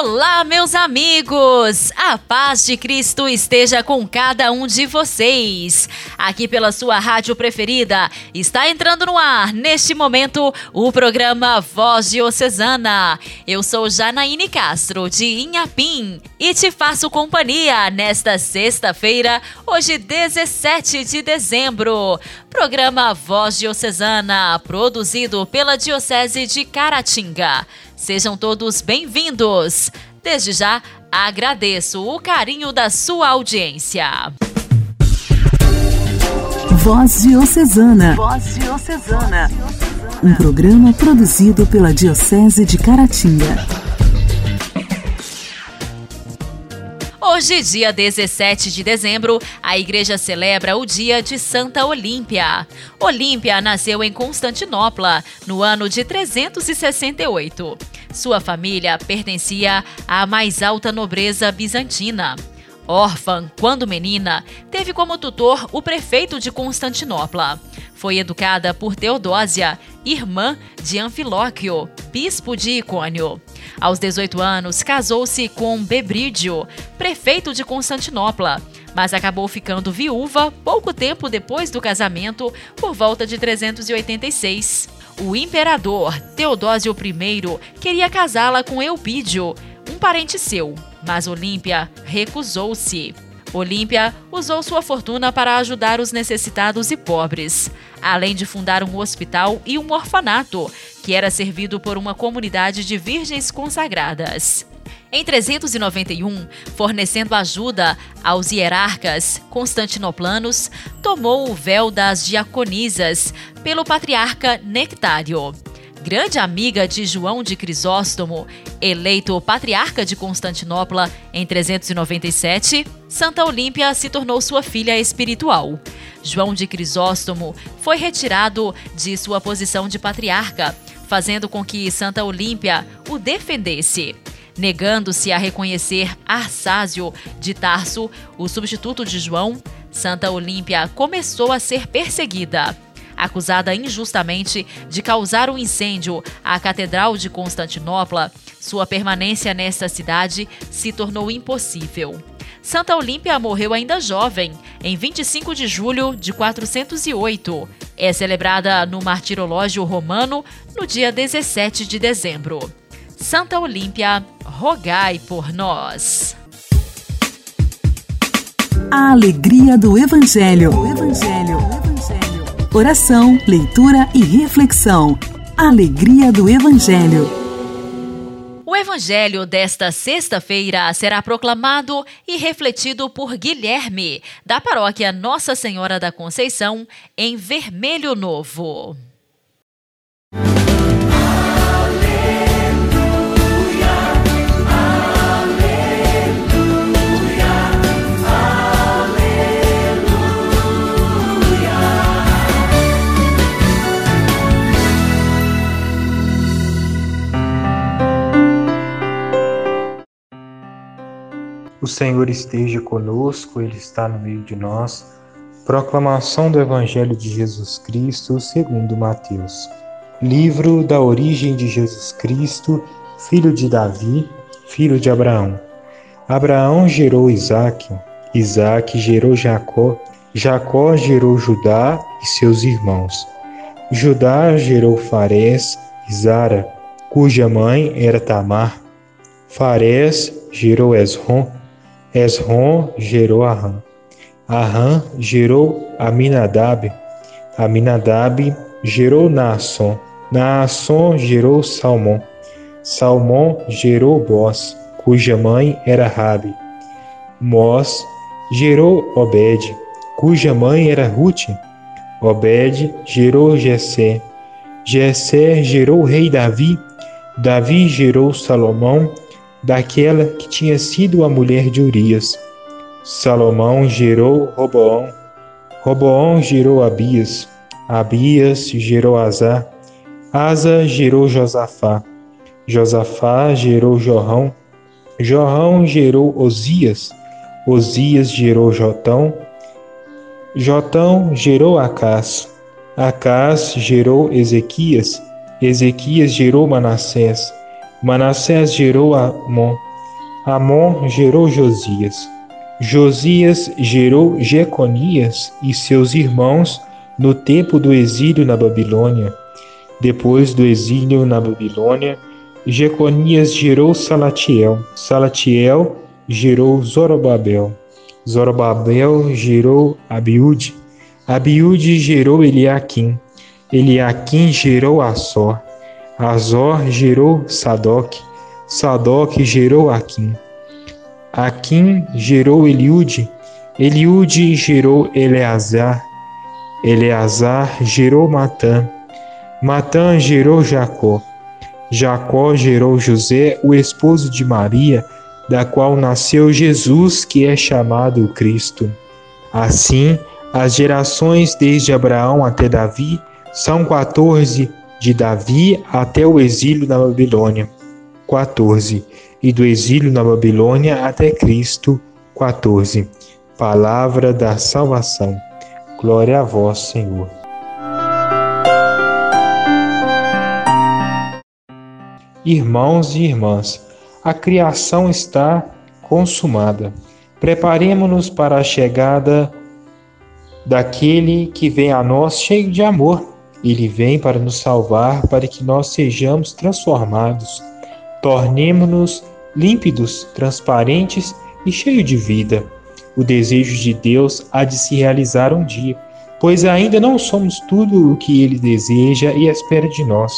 Olá, meus amigos! A paz de Cristo esteja com cada um de vocês. Aqui pela sua rádio preferida, está entrando no ar, neste momento, o programa Voz Diocesana. Eu sou Janaíne Castro, de Inhapim, e te faço companhia nesta sexta-feira, hoje 17 de dezembro. Programa Voz Diocesana, produzido pela Diocese de Caratinga. Sejam todos bem-vindos. Desde já, agradeço o carinho da sua audiência. Voz Diocesana. Voz Diocesana. Um programa produzido pela Diocese de Caratinga. Hoje, dia 17 de dezembro, a igreja celebra o dia de Santa Olímpia. Olímpia nasceu em Constantinopla no ano de 368. Sua família pertencia à mais alta nobreza bizantina. Órfã quando menina, teve como tutor o prefeito de Constantinopla. Foi educada por Teodósia, irmã de Anfilóquio, bispo de Icônio. Aos 18 anos, casou-se com Bebrídio, prefeito de Constantinopla, mas acabou ficando viúva pouco tempo depois do casamento, por volta de 386. O imperador Teodósio I queria casá-la com Eupídio, um parente seu, mas Olímpia recusou-se. Olímpia usou sua fortuna para ajudar os necessitados e pobres, além de fundar um hospital e um orfanato, que era servido por uma comunidade de virgens consagradas. Em 391, fornecendo ajuda aos hierarcas constantinoplanos, tomou o véu das diaconisas pelo patriarca Nectário grande amiga de João de Crisóstomo, eleito patriarca de Constantinopla em 397, Santa Olímpia se tornou sua filha espiritual. João de Crisóstomo foi retirado de sua posição de patriarca, fazendo com que Santa Olímpia o defendesse. Negando-se a reconhecer Arsásio de Tarso, o substituto de João, Santa Olímpia começou a ser perseguida acusada injustamente de causar um incêndio à Catedral de Constantinopla, sua permanência nesta cidade se tornou impossível. Santa Olímpia morreu ainda jovem, em 25 de julho de 408. É celebrada no Martirológio Romano no dia 17 de dezembro. Santa Olímpia, rogai por nós. A alegria do Evangelho. O Evangelho. Oração, leitura e reflexão. Alegria do Evangelho. O Evangelho desta sexta-feira será proclamado e refletido por Guilherme, da paróquia Nossa Senhora da Conceição, em Vermelho Novo. O Senhor esteja conosco, Ele está no meio de nós. Proclamação do Evangelho de Jesus Cristo, segundo Mateus. Livro da origem de Jesus Cristo, filho de Davi, filho de Abraão. Abraão gerou Isaque, Isaque gerou Jacó, Jacó gerou Judá e seus irmãos. Judá gerou Farés e Zara, cuja mãe era Tamar. Farés gerou Esrom, Esrom gerou Arã. Arã gerou Aminadab. Aminadab gerou Naasson. Naasson gerou Salmão. Salmão gerou Boz, cuja mãe era Rabi. Mós gerou Obed, cuja mãe era Ruth. Obed gerou Jessé. Jessé gerou o rei Davi. Davi gerou Salomão daquela que tinha sido a mulher de Urias. Salomão gerou Roboão, Roboão gerou Abias, Abias gerou Azar, Asa gerou Josafá, Josafá gerou Jorrão, Jorrão gerou Osias, Osias gerou Jotão, Jotão gerou Acás. Acás gerou Ezequias. Ezequias gerou Manassés. Manassés gerou Amon. Amon gerou Josias. Josias gerou Jeconias e seus irmãos no tempo do exílio na Babilônia. Depois do exílio na Babilônia, Jeconias gerou Salatiel. Salatiel gerou Zorobabel. Zorobabel gerou Abiúde. Abiúde gerou Eliaquim. Eliaquim gerou Azor. Azor gerou Sadoc. Sadoc gerou Aquim. Aquim gerou Eliude. Eliude gerou Eleazar. Eleazar gerou Matã. Matã gerou Jacó. Jacó gerou José, o esposo de Maria, da qual nasceu Jesus, que é chamado Cristo. Assim, as gerações desde Abraão até Davi são 14, de Davi até o exílio na Babilônia. 14. E do exílio na Babilônia até Cristo. 14. Palavra da salvação. Glória a vós, Senhor. Irmãos e irmãs, a criação está consumada. Preparemos-nos para a chegada daquele que vem a nós cheio de amor. Ele vem para nos salvar, para que nós sejamos transformados. Tornemo-nos límpidos, transparentes e cheios de vida o desejo de Deus há de se realizar um dia, pois ainda não somos tudo o que ele deseja e espera de nós.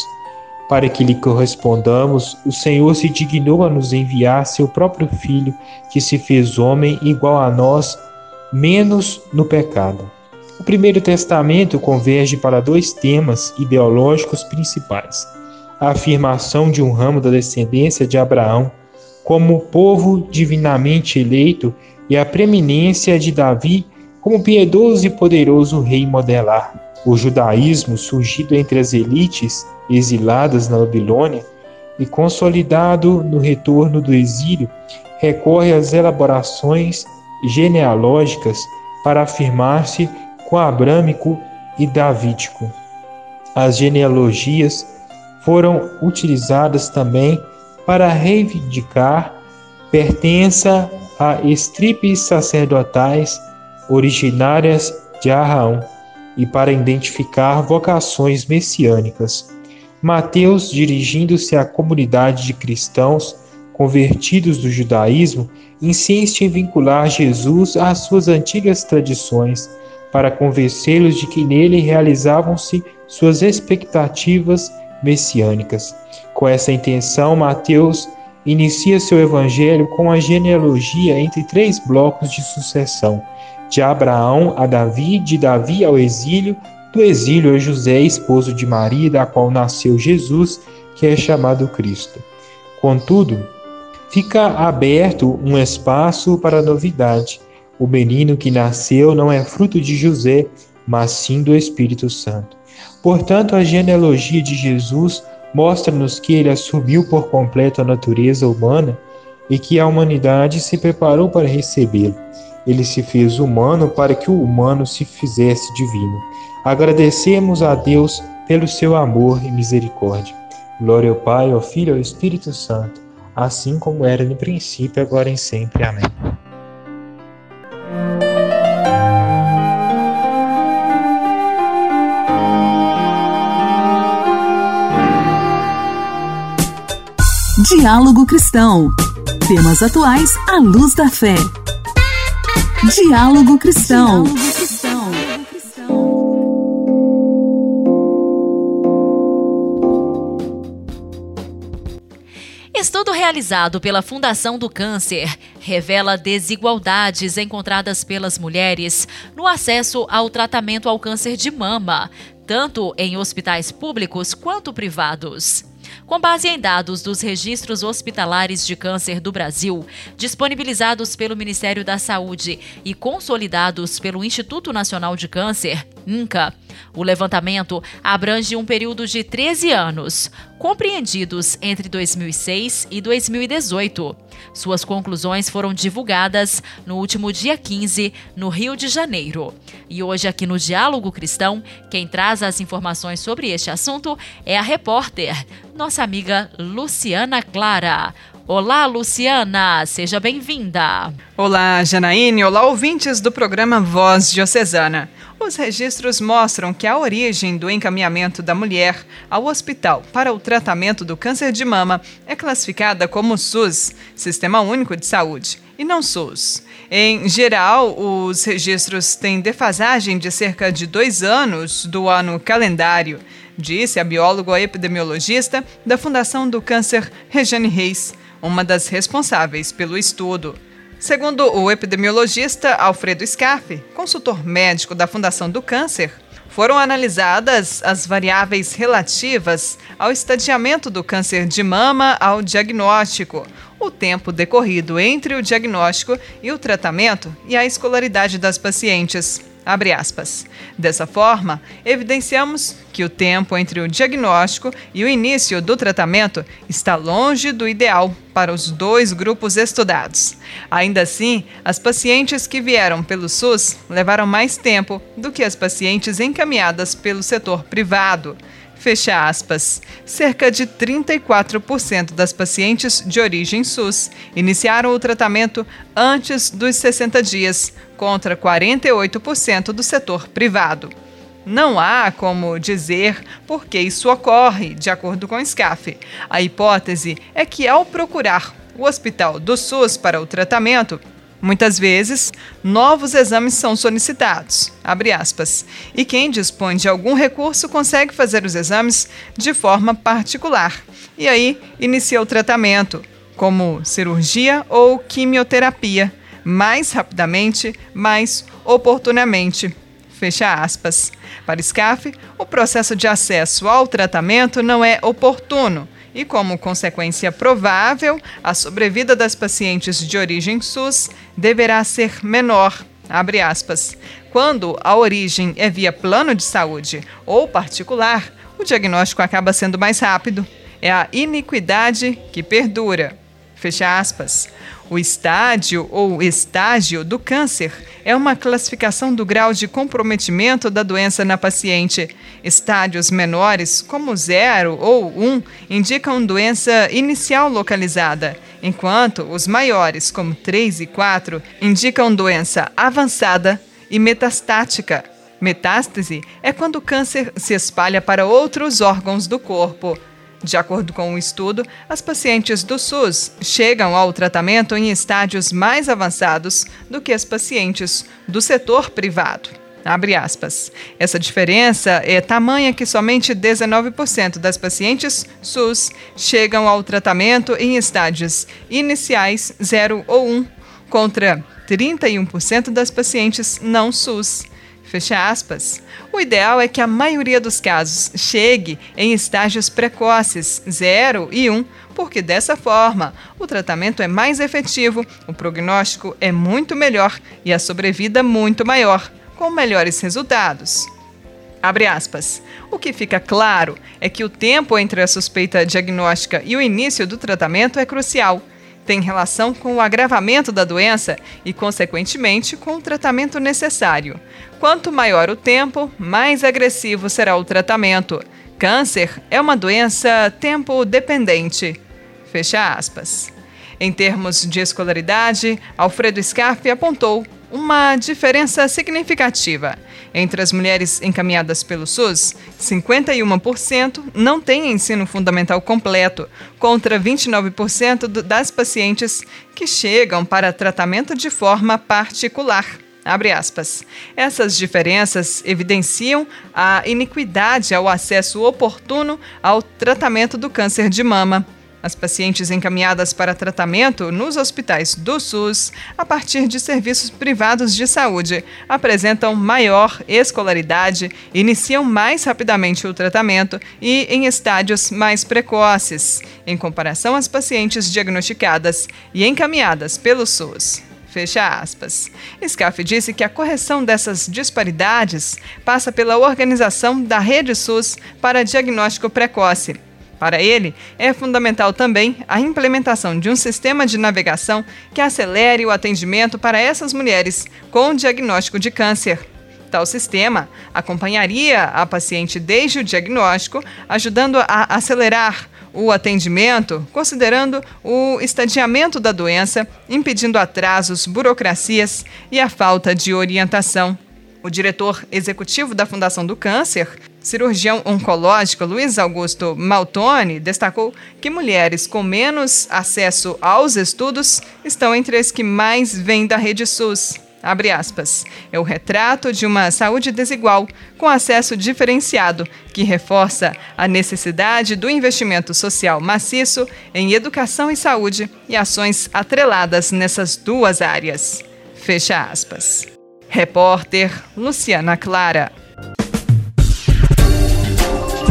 Para que lhe correspondamos, o Senhor se dignou a nos enviar seu próprio Filho, que se fez homem igual a nós, menos no pecado. O Primeiro Testamento converge para dois temas ideológicos principais: a afirmação de um ramo da descendência de Abraão como povo divinamente eleito e a preeminência de Davi como piedoso e poderoso rei modelar. O judaísmo, surgido entre as elites exiladas na Babilônia e consolidado no retorno do exílio, recorre às elaborações genealógicas para afirmar-se com abrâmico e davídico. As genealogias foram utilizadas também para reivindicar pertença a estripes sacerdotais originárias de Arraão e para identificar vocações messiânicas. Mateus, dirigindo-se à comunidade de cristãos convertidos do judaísmo, insiste em vincular Jesus às suas antigas tradições, para convencê-los de que nele realizavam-se suas expectativas messiânicas. Com essa intenção, Mateus inicia seu evangelho com a genealogia entre três blocos de sucessão: de Abraão a Davi, de Davi ao exílio, do exílio a José, esposo de Maria, da qual nasceu Jesus, que é chamado Cristo. Contudo, fica aberto um espaço para novidade. O menino que nasceu não é fruto de José, mas sim do Espírito Santo. Portanto, a genealogia de Jesus mostra-nos que ele assumiu por completo a natureza humana e que a humanidade se preparou para recebê-lo. Ele se fez humano para que o humano se fizesse divino. Agradecemos a Deus pelo seu amor e misericórdia. Glória ao Pai, ao Filho e ao Espírito Santo, assim como era no princípio, agora e sempre. Amém. Diálogo Cristão. Temas atuais à luz da fé. Diálogo Cristão. Estudo realizado pela Fundação do Câncer revela desigualdades encontradas pelas mulheres no acesso ao tratamento ao câncer de mama, tanto em hospitais públicos quanto privados. Com base em dados dos registros hospitalares de câncer do Brasil, disponibilizados pelo Ministério da Saúde e consolidados pelo Instituto Nacional de Câncer, INCA. O levantamento abrange um período de 13 anos, compreendidos entre 2006 e 2018. Suas conclusões foram divulgadas no último dia 15, no Rio de Janeiro. E hoje, aqui no Diálogo Cristão, quem traz as informações sobre este assunto é a repórter, nossa amiga Luciana Clara. Olá, Luciana, seja bem-vinda. Olá, Janaíne, olá, ouvintes do programa Voz Diocesana. Os registros mostram que a origem do encaminhamento da mulher ao hospital para o tratamento do câncer de mama é classificada como SUS, Sistema Único de Saúde, e não SUS. Em geral, os registros têm defasagem de cerca de dois anos do ano calendário, disse a bióloga epidemiologista da Fundação do Câncer, Regiane Reis, uma das responsáveis pelo estudo. Segundo o epidemiologista Alfredo Scarfe, consultor médico da Fundação do Câncer, foram analisadas as variáveis relativas ao estadiamento do câncer de mama ao diagnóstico, o tempo decorrido entre o diagnóstico e o tratamento e a escolaridade das pacientes. Abre aspas. Dessa forma, evidenciamos que o tempo entre o diagnóstico e o início do tratamento está longe do ideal para os dois grupos estudados. Ainda assim, as pacientes que vieram pelo SUS levaram mais tempo do que as pacientes encaminhadas pelo setor privado. Fecha aspas. Cerca de 34% das pacientes de origem SUS iniciaram o tratamento antes dos 60 dias, contra 48% do setor privado. Não há como dizer por que isso ocorre, de acordo com o SCAF. A hipótese é que, ao procurar o hospital do SUS para o tratamento, Muitas vezes, novos exames são solicitados, e quem dispõe de algum recurso consegue fazer os exames de forma particular. E aí, inicia o tratamento, como cirurgia ou quimioterapia, mais rapidamente, mais oportunamente. Fecha aspas. Para SCAF, o processo de acesso ao tratamento não é oportuno e, como consequência provável, a sobrevida das pacientes de origem SUS deverá ser menor. Aspas. Quando a origem é via plano de saúde ou particular, o diagnóstico acaba sendo mais rápido. É a iniquidade que perdura. Fecha aspas. O estádio ou estágio do câncer é uma classificação do grau de comprometimento da doença na paciente. Estádios menores, como 0 ou 1, um, indicam doença inicial localizada, enquanto os maiores, como 3 e 4, indicam doença avançada e metastática. Metástase é quando o câncer se espalha para outros órgãos do corpo. De acordo com o um estudo, as pacientes do SUS chegam ao tratamento em estádios mais avançados do que as pacientes do setor privado. Abre aspas. Essa diferença é tamanha que somente 19% das pacientes SUS chegam ao tratamento em estádios iniciais 0 ou 1, contra 31% das pacientes não SUS. Fecha aspas. O ideal é que a maioria dos casos chegue em estágios precoces, 0 e 1, um, porque dessa forma o tratamento é mais efetivo, o prognóstico é muito melhor e a sobrevida muito maior, com melhores resultados. Abre aspas. O que fica claro é que o tempo entre a suspeita diagnóstica e o início do tratamento é crucial tem relação com o agravamento da doença e, consequentemente, com o tratamento necessário. Quanto maior o tempo, mais agressivo será o tratamento. Câncer é uma doença tempo dependente. Fecha aspas. Em termos de escolaridade, Alfredo Scarfe apontou uma diferença significativa. Entre as mulheres encaminhadas pelo SUS, 51% não têm ensino fundamental completo, contra 29% das pacientes que chegam para tratamento de forma particular. Essas diferenças evidenciam a iniquidade ao acesso oportuno ao tratamento do câncer de mama. As pacientes encaminhadas para tratamento nos hospitais do SUS, a partir de serviços privados de saúde, apresentam maior escolaridade, iniciam mais rapidamente o tratamento e em estádios mais precoces, em comparação às pacientes diagnosticadas e encaminhadas pelo SUS. Fecha aspas. Scaff disse que a correção dessas disparidades passa pela organização da rede SUS para diagnóstico precoce. Para ele, é fundamental também a implementação de um sistema de navegação que acelere o atendimento para essas mulheres com diagnóstico de câncer. Tal sistema acompanharia a paciente desde o diagnóstico, ajudando a acelerar o atendimento, considerando o estadiamento da doença, impedindo atrasos, burocracias e a falta de orientação. O diretor executivo da Fundação do Câncer, cirurgião oncológico Luiz Augusto Maltoni, destacou que mulheres com menos acesso aos estudos estão entre as que mais vêm da rede SUS. Abre aspas. É o retrato de uma saúde desigual, com acesso diferenciado, que reforça a necessidade do investimento social maciço em educação e saúde e ações atreladas nessas duas áreas. Fecha aspas. Repórter Luciana Clara.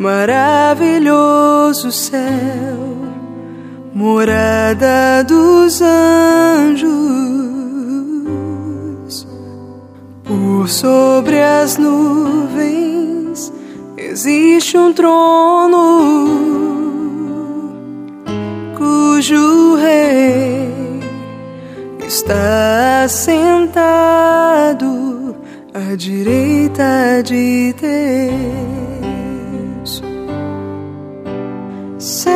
Maravilhoso céu, morada dos anjos. Por sobre as nuvens existe um trono cujo rei está sentado à direita de Deus. Céu,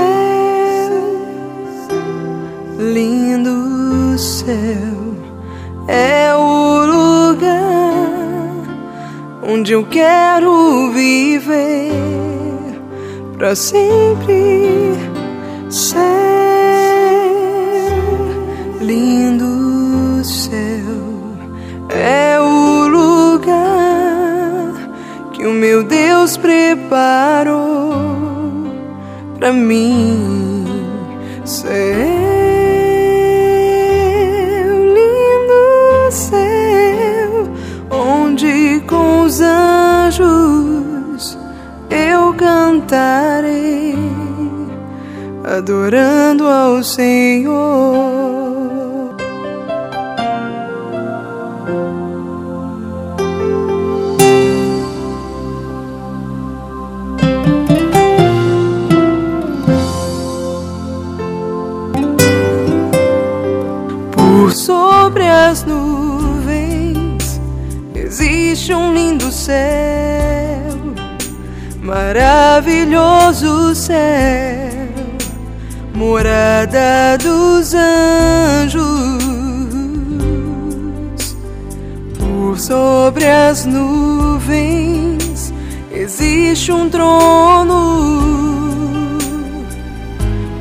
lindo céu, é o lugar onde eu quero viver para sempre. Céu, lindo preparou para mim. Céu, lindo céu, onde com os anjos eu cantarei, adorando ao Senhor. Existe um lindo céu, maravilhoso céu, morada dos anjos. Por sobre as nuvens existe um trono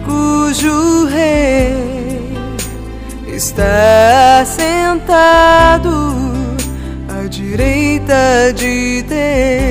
cujo rei está de Deus.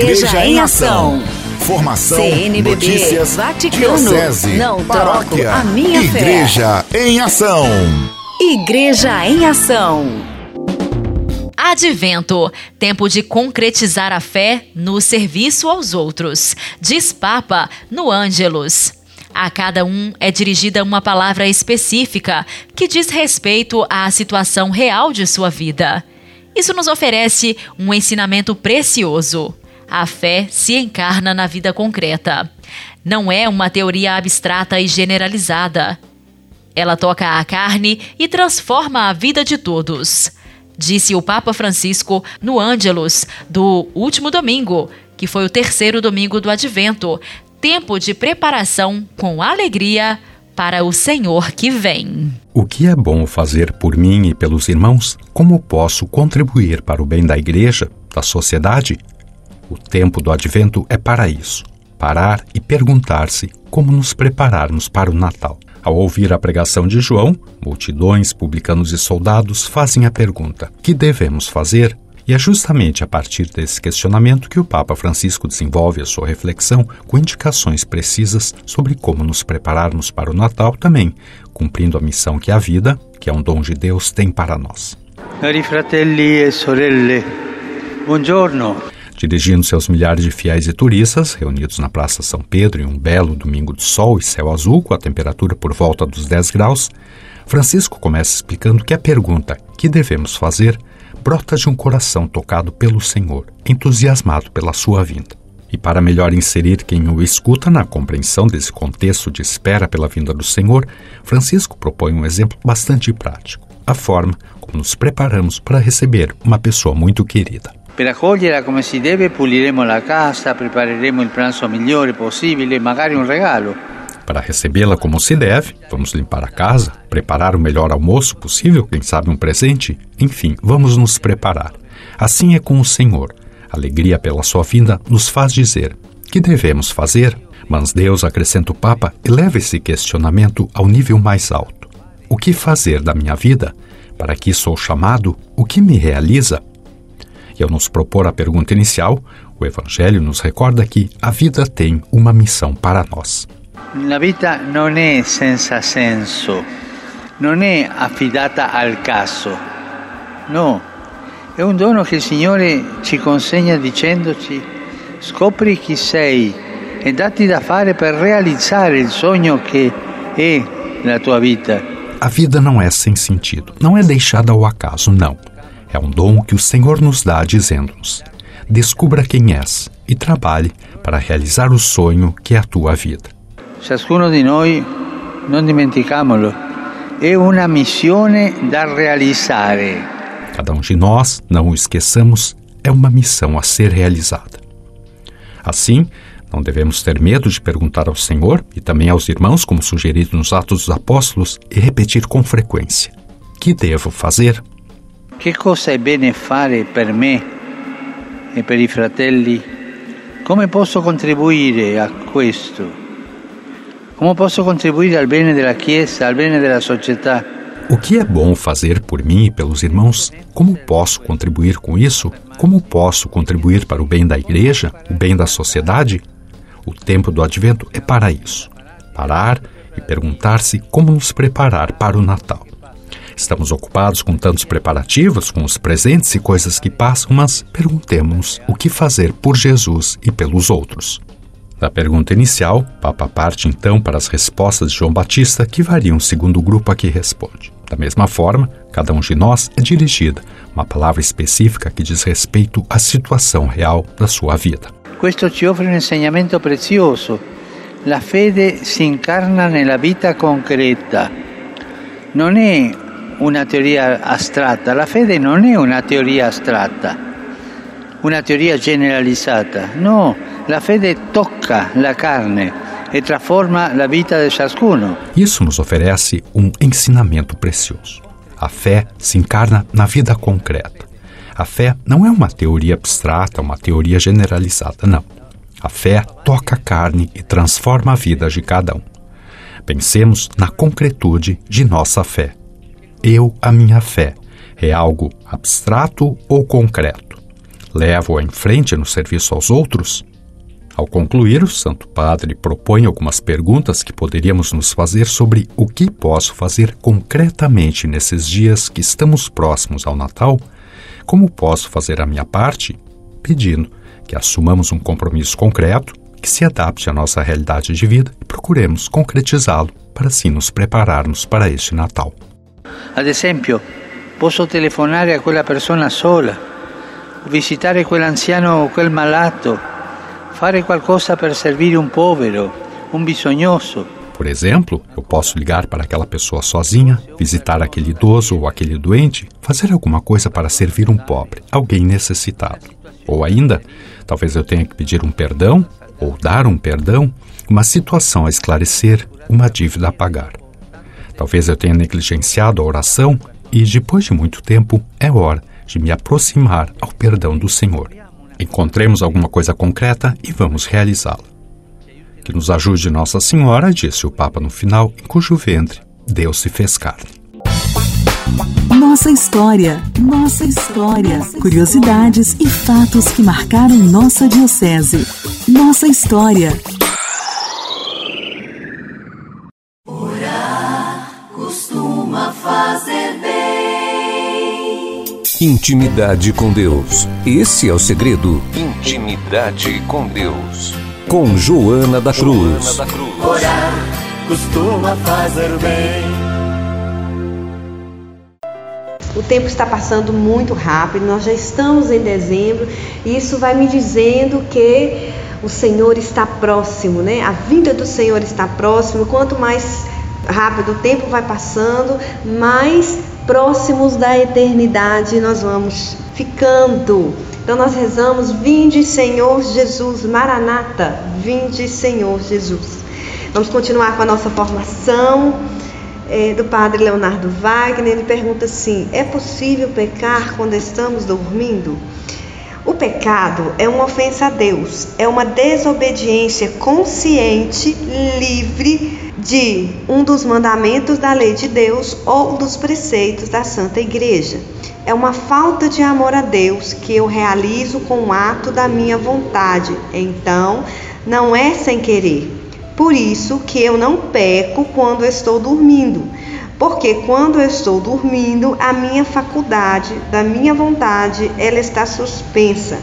Igreja, Igreja em Ação. Formação, CNBB, notícias, Vaticano, diocese, não paróquia, a minha Igreja fé. em Ação. Igreja em Ação. Advento, tempo de concretizar a fé no serviço aos outros, diz Papa no Ângelus. A cada um é dirigida uma palavra específica que diz respeito à situação real de sua vida. Isso nos oferece um ensinamento precioso. A fé se encarna na vida concreta. Não é uma teoria abstrata e generalizada. Ela toca a carne e transforma a vida de todos. Disse o Papa Francisco no Ângelus do último domingo, que foi o terceiro domingo do Advento, tempo de preparação com alegria para o Senhor que vem. O que é bom fazer por mim e pelos irmãos? Como posso contribuir para o bem da igreja, da sociedade? O tempo do advento é para isso parar e perguntar-se como nos prepararmos para o Natal. Ao ouvir a pregação de João, multidões, publicanos e soldados fazem a pergunta: que devemos fazer e é justamente a partir desse questionamento que o Papa Francisco desenvolve a sua reflexão com indicações precisas sobre como nos prepararmos para o Natal também, cumprindo a missão que a vida, que é um dom de Deus, tem para nós. Cari fratelli e sorelle, buongiorno. Dirigindo-se aos milhares de fiéis e turistas reunidos na Praça São Pedro em um belo domingo de sol e céu azul, com a temperatura por volta dos 10 graus, Francisco começa explicando que a pergunta que devemos fazer brota de um coração tocado pelo Senhor, entusiasmado pela sua vinda. E para melhor inserir quem o escuta na compreensão desse contexto de espera pela vinda do Senhor, Francisco propõe um exemplo bastante prático: a forma como nos preparamos para receber uma pessoa muito querida. Per accoglierla come si deve puliremo la casa, prepareremo il pranzo migliore possibile, magari un regalo. Para recebê-la como se deve, vamos limpar a casa, preparar o melhor almoço possível, quem sabe um presente, enfim, vamos nos preparar. Assim é com o Senhor. Alegria pela sua vinda nos faz dizer que devemos fazer, mas Deus, acrescenta o Papa, eleva esse questionamento ao nível mais alto. O que fazer da minha vida? Para que sou chamado? O que me realiza? E ao nos propor a pergunta inicial, o Evangelho nos recorda que a vida tem uma missão para nós. La vita non è senza senso, non è affidata al caso, no, è un dono che il Signore ci consegna dicendoci scopri chi sei e datti da fare per realizzare il sogno che è la tua vita. A vida não é sem sentido, não é deixada ao acaso, não. É um dom que o Senhor nos dá dizendo-nos: descubra quem és e trabalhe para realizar o sonho que é a tua vida. Ciascuno di noi, non dimenticamolo, è una missione da realizzare. Cada um de nós, não o esqueçamos, é uma missão a ser realizada. Assim, não devemos ter medo de perguntar ao Senhor e também aos irmãos, como sugerido nos Atos dos Apóstolos, e repetir com frequência: Que devo fazer? Che cosa è bene fare per me e per i fratelli? Come posso contribuire a questo? Posso Chiesa? O que é bom fazer por mim e pelos irmãos? Como posso contribuir com isso? Como posso contribuir para o bem da igreja, o bem da sociedade? O tempo do advento é para isso. Parar e perguntar-se como nos preparar para o Natal. Estamos ocupados com tantos preparativos, com os presentes e coisas que passam, mas perguntemos-nos o que fazer por Jesus e pelos outros. Da pergunta inicial, Papa parte então para as respostas de João Batista, que variam segundo o grupo a que responde. Da mesma forma, cada um de nós é dirigida uma palavra específica que diz respeito à situação real da sua vida. Questo ci offre un insegnamento prezioso. La fede si incarna nella vita concreta. Non è una teoria astratta, la fede non è una teoria astratta, una teoria generalizzata. No, la fede tocca la carne, e transforma a vida de ciascuno. Isso nos oferece um ensinamento precioso. A fé se encarna na vida concreta. A fé não é uma teoria abstrata, uma teoria generalizada, não. A fé toca a carne e transforma a vida de cada um. Pensemos na concretude de nossa fé. Eu, a minha fé, é algo abstrato ou concreto? Levo-a em frente no serviço aos outros? Ao concluir, o Santo Padre propõe algumas perguntas que poderíamos nos fazer sobre o que posso fazer concretamente nesses dias que estamos próximos ao Natal, como posso fazer a minha parte, pedindo que assumamos um compromisso concreto que se adapte à nossa realidade de vida e procuremos concretizá-lo para assim nos prepararmos para este Natal. Ad esempio, posso telefonare a quella persona sola, visitare quell'anziano o quel malato, fare qualcosa per servire um povero, um bisognoso. Por exemplo, eu posso ligar para aquela pessoa sozinha, visitar aquele idoso ou aquele doente, fazer alguma coisa para servir um pobre, alguém necessitado. Ou ainda, talvez eu tenha que pedir um perdão ou dar um perdão, uma situação a esclarecer, uma dívida a pagar. Talvez eu tenha negligenciado a oração e, depois de muito tempo, é hora de me aproximar ao perdão do Senhor. Encontremos alguma coisa concreta e vamos realizá-la. Que nos ajude Nossa Senhora, disse o Papa no final, em cujo ventre Deus se fez carne. Nossa história, nossa história. Curiosidades e fatos que marcaram nossa Diocese. Nossa história. Fazer bem. Intimidade com Deus. Esse é o segredo. Intimidade com Deus. Com Joana da Cruz. Joana da Cruz. Orar costuma fazer bem. O tempo está passando muito rápido, nós já estamos em dezembro e isso vai me dizendo que o Senhor está próximo, né? A vinda do Senhor está próximo. Quanto mais rápido o tempo vai passando, mais próximos da eternidade nós vamos ficando. Então nós rezamos: Vinde, Senhor Jesus, Maranata, vinde, Senhor Jesus. Vamos continuar com a nossa formação é, do padre Leonardo Wagner. Ele pergunta assim: é possível pecar quando estamos dormindo? O pecado é uma ofensa a Deus, é uma desobediência consciente, livre de um dos mandamentos da lei de Deus ou dos preceitos da Santa Igreja. É uma falta de amor a Deus que eu realizo com o ato da minha vontade. Então, não é sem querer. Por isso que eu não peco quando estou dormindo, porque quando eu estou dormindo, a minha faculdade, da minha vontade, ela está suspensa.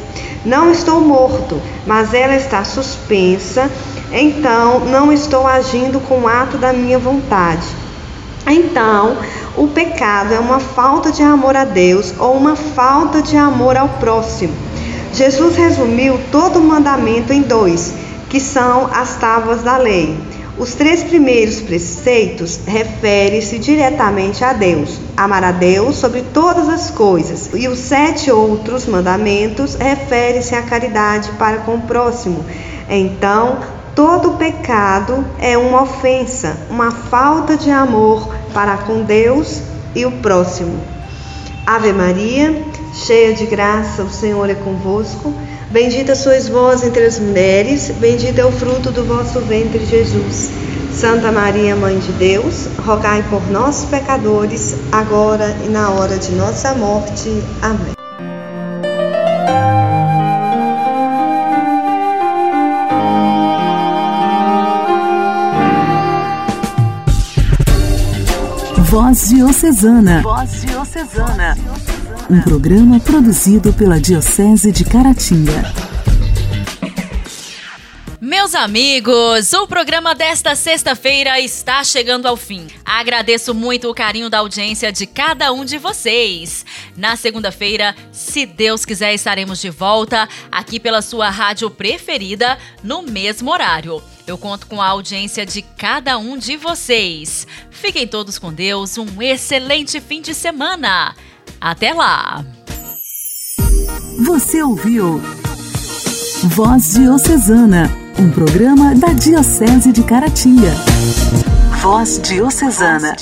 Não estou morto, mas ela está suspensa, então não estou agindo com o ato da minha vontade. Então, o pecado é uma falta de amor a Deus ou uma falta de amor ao próximo. Jesus resumiu todo o mandamento em dois que são as tábuas da lei. Os três primeiros preceitos referem-se diretamente a Deus, amar a Deus sobre todas as coisas, e os sete outros mandamentos referem-se à caridade para com o próximo. Então, todo pecado é uma ofensa, uma falta de amor para com Deus e o próximo. Ave Maria, cheia de graça, o Senhor é convosco. Bendita sois vós entre as mulheres, bendito é o fruto do vosso ventre, Jesus. Santa Maria, Mãe de Deus, rogai por nós, pecadores, agora e na hora de nossa morte. Amém. Voz Diocesana. Voz Diocesana um programa produzido pela Diocese de Caratinga. Meus amigos, o programa desta sexta-feira está chegando ao fim. Agradeço muito o carinho da audiência de cada um de vocês. Na segunda-feira, se Deus quiser, estaremos de volta aqui pela sua rádio preferida no mesmo horário. Eu conto com a audiência de cada um de vocês. Fiquem todos com Deus, um excelente fim de semana. Até lá! Você ouviu Voz Diocesana, Um programa da Diocese de Caratinga. Voz Diocesana.